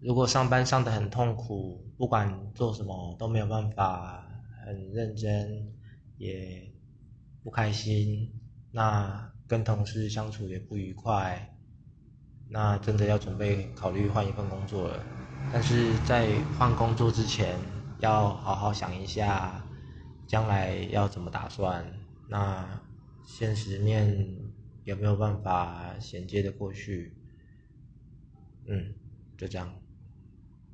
如果上班上的很痛苦不管做什么都没有办法很认真也不开心那跟同事相处也不愉快那真的要准备考虑换一份工作了。但是在换工作之前要好好想一下将来要怎么打算那现实面有没有办法衔接的过去。嗯就这样。